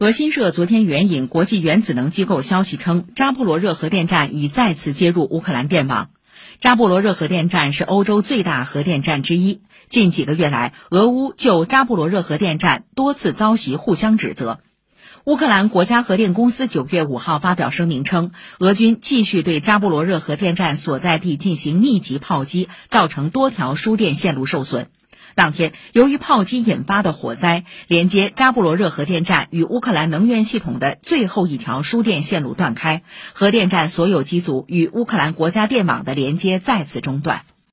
俄新社昨天援引国际原子能机构消息称，扎波罗热核电站已再次接入乌克兰电网。扎波罗热核电站是欧洲最大核电站之一。近几个月来，俄乌就扎波罗热核电站多次遭袭，互相指责。乌克兰国家核电公司九月五号发表声明称，俄军继续对扎波罗热核电站所在地进行密集炮击，造成多条输电线路受损。当天，由于炮击引发的火灾，连接扎布罗热核电站与乌克兰能源系统的最后一条输电线路断开，核电站所有机组与乌克兰国家电网的连接再次中断。